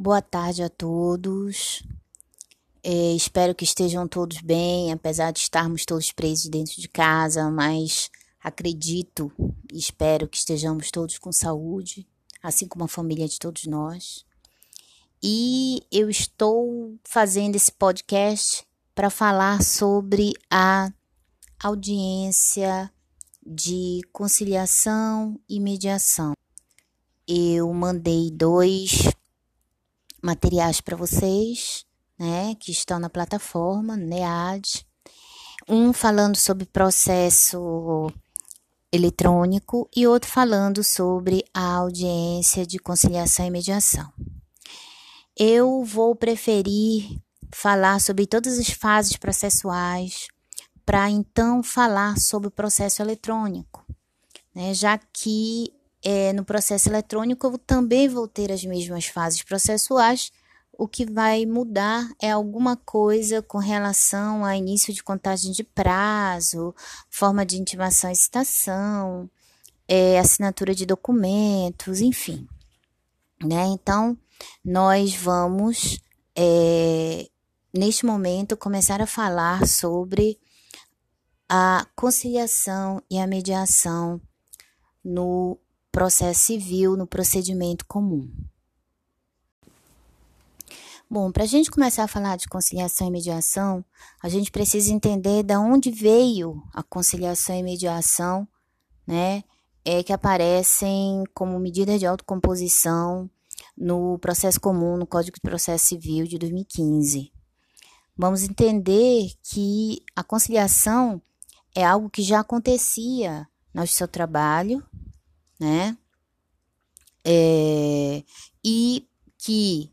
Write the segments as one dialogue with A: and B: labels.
A: Boa tarde a todos. É, espero que estejam todos bem, apesar de estarmos todos presos dentro de casa, mas acredito e espero que estejamos todos com saúde, assim como a família de todos nós. E eu estou fazendo esse podcast para falar sobre a audiência de conciliação e mediação. Eu mandei dois materiais para vocês, né, que estão na plataforma NEAD. Um falando sobre processo eletrônico e outro falando sobre a audiência de conciliação e mediação. Eu vou preferir falar sobre todas as fases processuais para então falar sobre o processo eletrônico, né, já que é, no processo eletrônico eu também vou ter as mesmas fases processuais. O que vai mudar é alguma coisa com relação a início de contagem de prazo, forma de intimação e citação, é, assinatura de documentos, enfim. Né? Então, nós vamos, é, neste momento, começar a falar sobre a conciliação e a mediação no processo civil no procedimento comum. Bom, para a gente começar a falar de conciliação e mediação, a gente precisa entender de onde veio a conciliação e mediação, né? É que aparecem como medida de autocomposição no processo comum, no Código de Processo Civil de 2015. Vamos entender que a conciliação é algo que já acontecia no seu trabalho, né? É, e que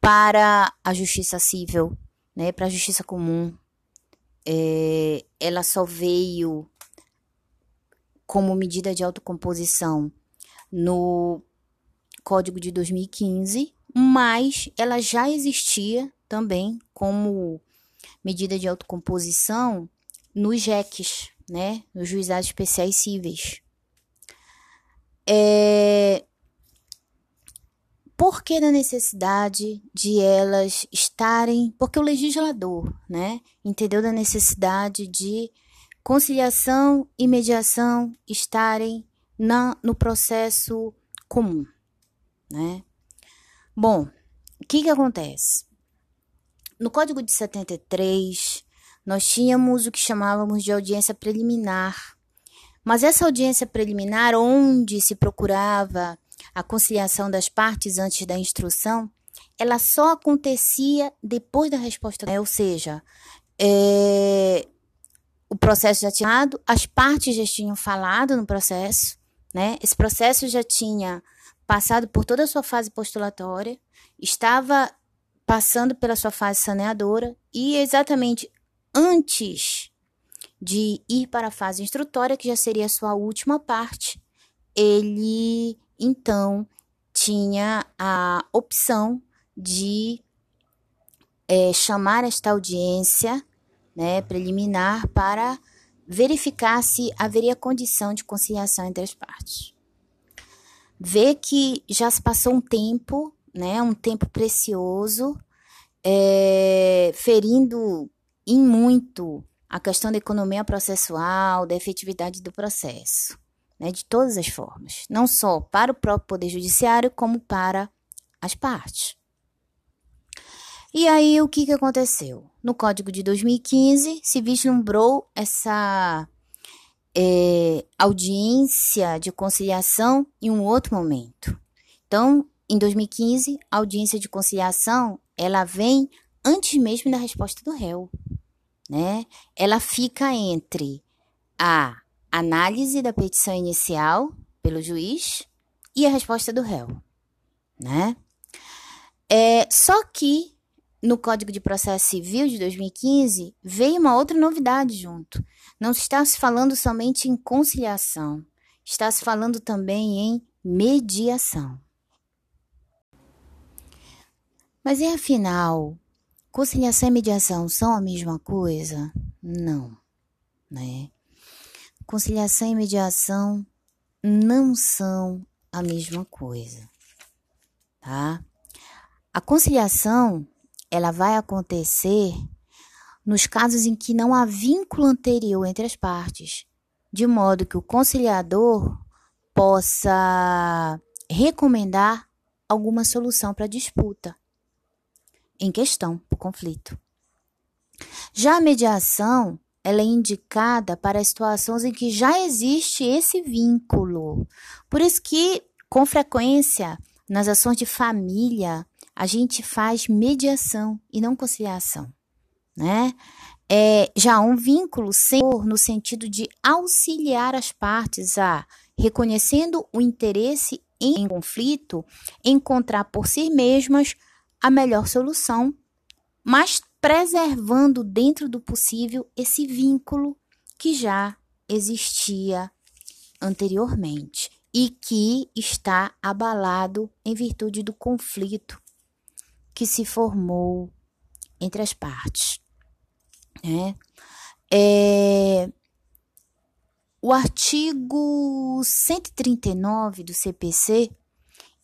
A: para a justiça civil, né, para a justiça comum, é, ela só veio como medida de autocomposição no Código de 2015, mas ela já existia também como medida de autocomposição nos JECs, né, nos juizados especiais cíveis. É, por que da necessidade de elas estarem, porque o legislador, né, entendeu da necessidade de conciliação e mediação estarem na, no processo comum, né? Bom, o que que acontece? No Código de 73, nós tínhamos o que chamávamos de audiência preliminar, mas essa audiência preliminar, onde se procurava a conciliação das partes antes da instrução, ela só acontecia depois da resposta, né? ou seja, é, o processo já tinha dado, as partes já tinham falado no processo, né? Esse processo já tinha passado por toda a sua fase postulatória, estava passando pela sua fase saneadora e exatamente antes de ir para a fase instrutória, que já seria a sua última parte, ele então tinha a opção de é, chamar esta audiência né, preliminar para verificar se haveria condição de conciliação entre as partes. Vê que já se passou um tempo, né, um tempo precioso, é, ferindo em muito a questão da economia processual, da efetividade do processo, né, de todas as formas, não só para o próprio Poder Judiciário, como para as partes. E aí, o que, que aconteceu? No Código de 2015, se vislumbrou essa é, audiência de conciliação em um outro momento. Então, em 2015, a audiência de conciliação, ela vem antes mesmo da resposta do réu né? Ela fica entre a análise da petição inicial pelo juiz e a resposta do réu, né? É, só que no Código de Processo Civil de 2015 veio uma outra novidade junto. Não está se falando somente em conciliação, está se falando também em mediação. Mas e afinal, Conciliação e mediação são a mesma coisa? Não, né? Conciliação e mediação não são a mesma coisa, tá? A conciliação, ela vai acontecer nos casos em que não há vínculo anterior entre as partes, de modo que o conciliador possa recomendar alguma solução para a disputa em questão, o conflito. Já a mediação, ela é indicada para situações em que já existe esse vínculo. Por isso que, com frequência, nas ações de família, a gente faz mediação e não conciliação, né? É, já um vínculo no sentido de auxiliar as partes a, reconhecendo o interesse em conflito, encontrar por si mesmas a melhor solução, mas preservando dentro do possível esse vínculo que já existia anteriormente e que está abalado em virtude do conflito que se formou entre as partes. Né? É, o artigo 139 do CPC,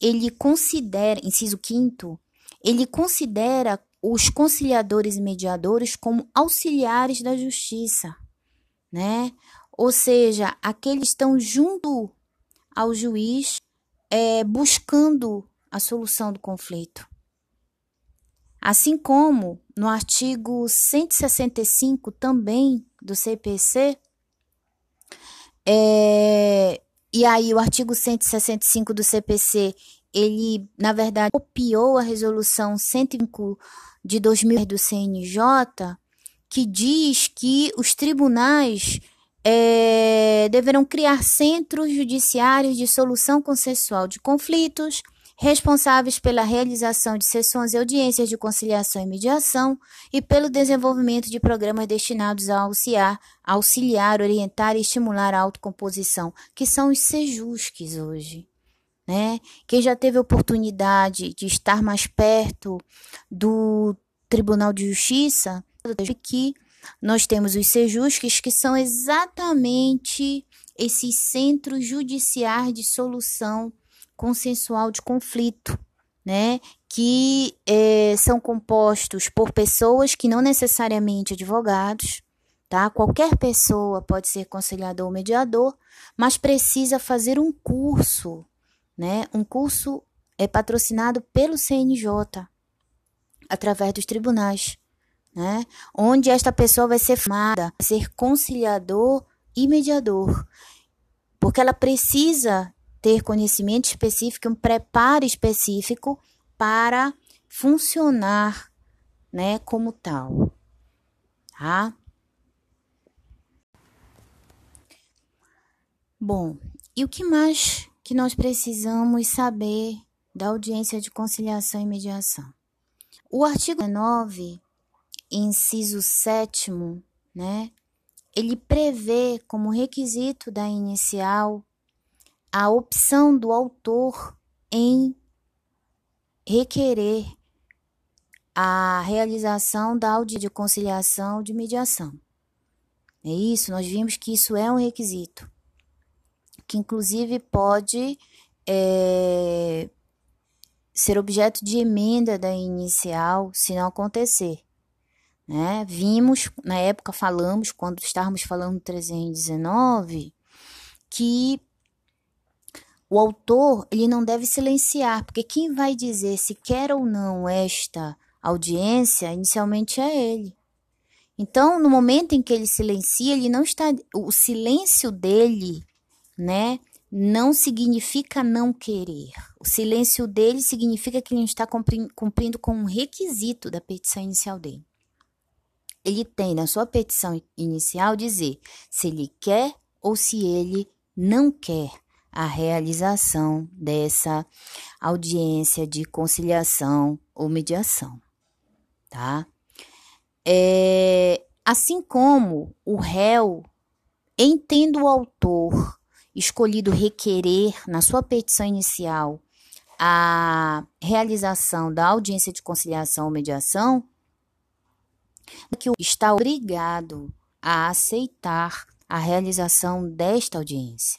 A: ele considera, inciso 5 ele considera os conciliadores e mediadores como auxiliares da justiça, né? Ou seja, aqueles estão junto ao juiz é, buscando a solução do conflito. Assim como no artigo 165 também do CPC, é, e aí o artigo 165 do CPC, ele, na verdade, copiou a resolução 105 de 2000 do CNJ, que diz que os tribunais é, deverão criar centros judiciários de solução consensual de conflitos, responsáveis pela realização de sessões e audiências de conciliação e mediação e pelo desenvolvimento de programas destinados a auxiliar, auxiliar, orientar e estimular a autocomposição, que são os sejusques hoje. Né? Quem já teve oportunidade de estar mais perto do Tribunal de Justiça, que nós temos os sejusques, que são exatamente esses centros judiciais de solução consensual de conflito, né? Que é, são compostos por pessoas que não necessariamente advogados, tá? Qualquer pessoa pode ser conciliador ou mediador, mas precisa fazer um curso, né? Um curso é patrocinado pelo CNJ através dos tribunais, né? Onde esta pessoa vai ser formada ser conciliador e mediador, porque ela precisa ter conhecimento específico, um preparo específico para funcionar, né, como tal. Tá? Bom, e o que mais que nós precisamos saber da audiência de conciliação e mediação? O artigo 9, inciso 7 né, ele prevê como requisito da inicial a opção do autor em requerer a realização da audiência de conciliação de mediação. É isso, nós vimos que isso é um requisito, que inclusive pode é, ser objeto de emenda da inicial se não acontecer. Né? Vimos, na época falamos, quando estávamos falando do 319, que o autor ele não deve silenciar, porque quem vai dizer se quer ou não esta audiência inicialmente é ele. Então, no momento em que ele silencia, ele não está o silêncio dele, né, não significa não querer. O silêncio dele significa que ele não está cumprindo com um requisito da petição inicial dele. Ele tem na sua petição inicial dizer se ele quer ou se ele não quer a realização dessa audiência de conciliação ou mediação, tá? É, assim como o réu, entendo o autor escolhido requerer na sua petição inicial a realização da audiência de conciliação ou mediação, que está obrigado a aceitar a realização desta audiência.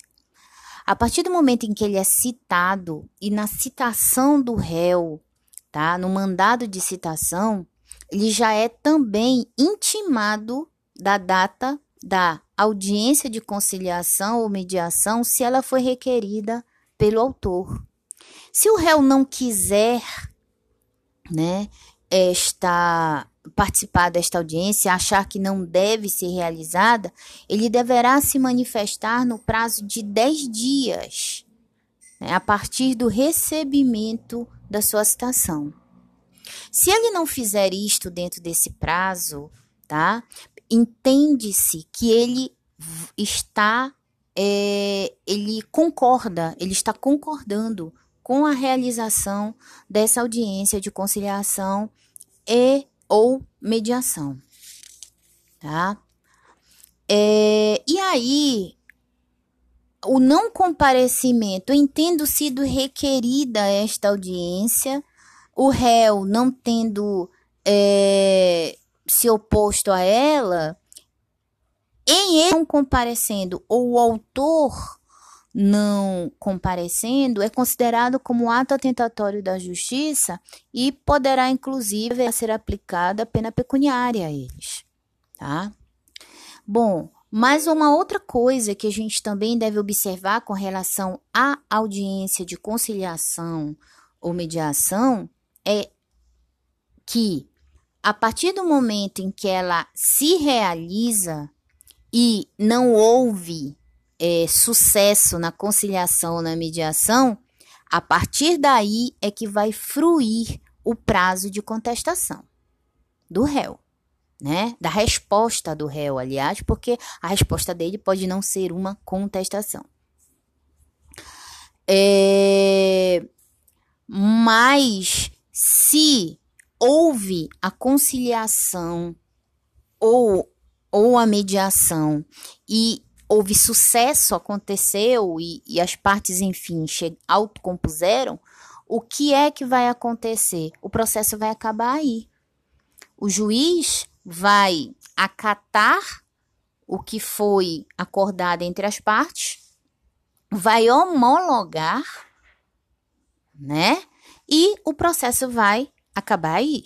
A: A partir do momento em que ele é citado e na citação do réu tá? No mandado de citação, ele já é também intimado da data da audiência de conciliação ou mediação se ela foi requerida pelo autor. Se o réu não quiser, né, esta participar desta audiência, achar que não deve ser realizada, ele deverá se manifestar no prazo de 10 dias, né, a partir do recebimento da sua citação. Se ele não fizer isto dentro desse prazo, tá? Entende-se que ele está, é, ele concorda, ele está concordando com a realização dessa audiência de conciliação e ou mediação, tá? É, e aí, o não comparecimento, entendo sido requerida esta audiência, o réu não tendo é, se oposto a ela, em ele não comparecendo ou o autor não comparecendo é considerado como ato atentatório da justiça e poderá inclusive ser aplicada pena pecuniária a eles, tá? Bom, mas uma outra coisa que a gente também deve observar com relação à audiência de conciliação ou mediação é que a partir do momento em que ela se realiza e não houve é, sucesso na conciliação ou na mediação, a partir daí é que vai fruir o prazo de contestação do réu, né? Da resposta do réu, aliás, porque a resposta dele pode não ser uma contestação. É, mas se houve a conciliação ou, ou a mediação e houve sucesso, aconteceu e, e as partes, enfim, autocompuseram, o que é que vai acontecer? O processo vai acabar aí. O juiz vai acatar o que foi acordado entre as partes, vai homologar, né? E o processo vai acabar aí.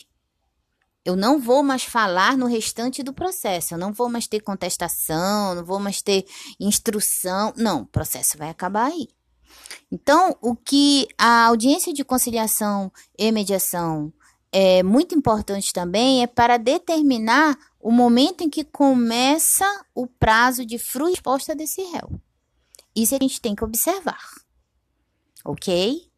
A: Eu não vou mais falar no restante do processo, eu não vou mais ter contestação, não vou mais ter instrução. Não, o processo vai acabar aí. Então, o que a audiência de conciliação e mediação é muito importante também é para determinar o momento em que começa o prazo de fruição desse réu. Isso a gente tem que observar. Ok?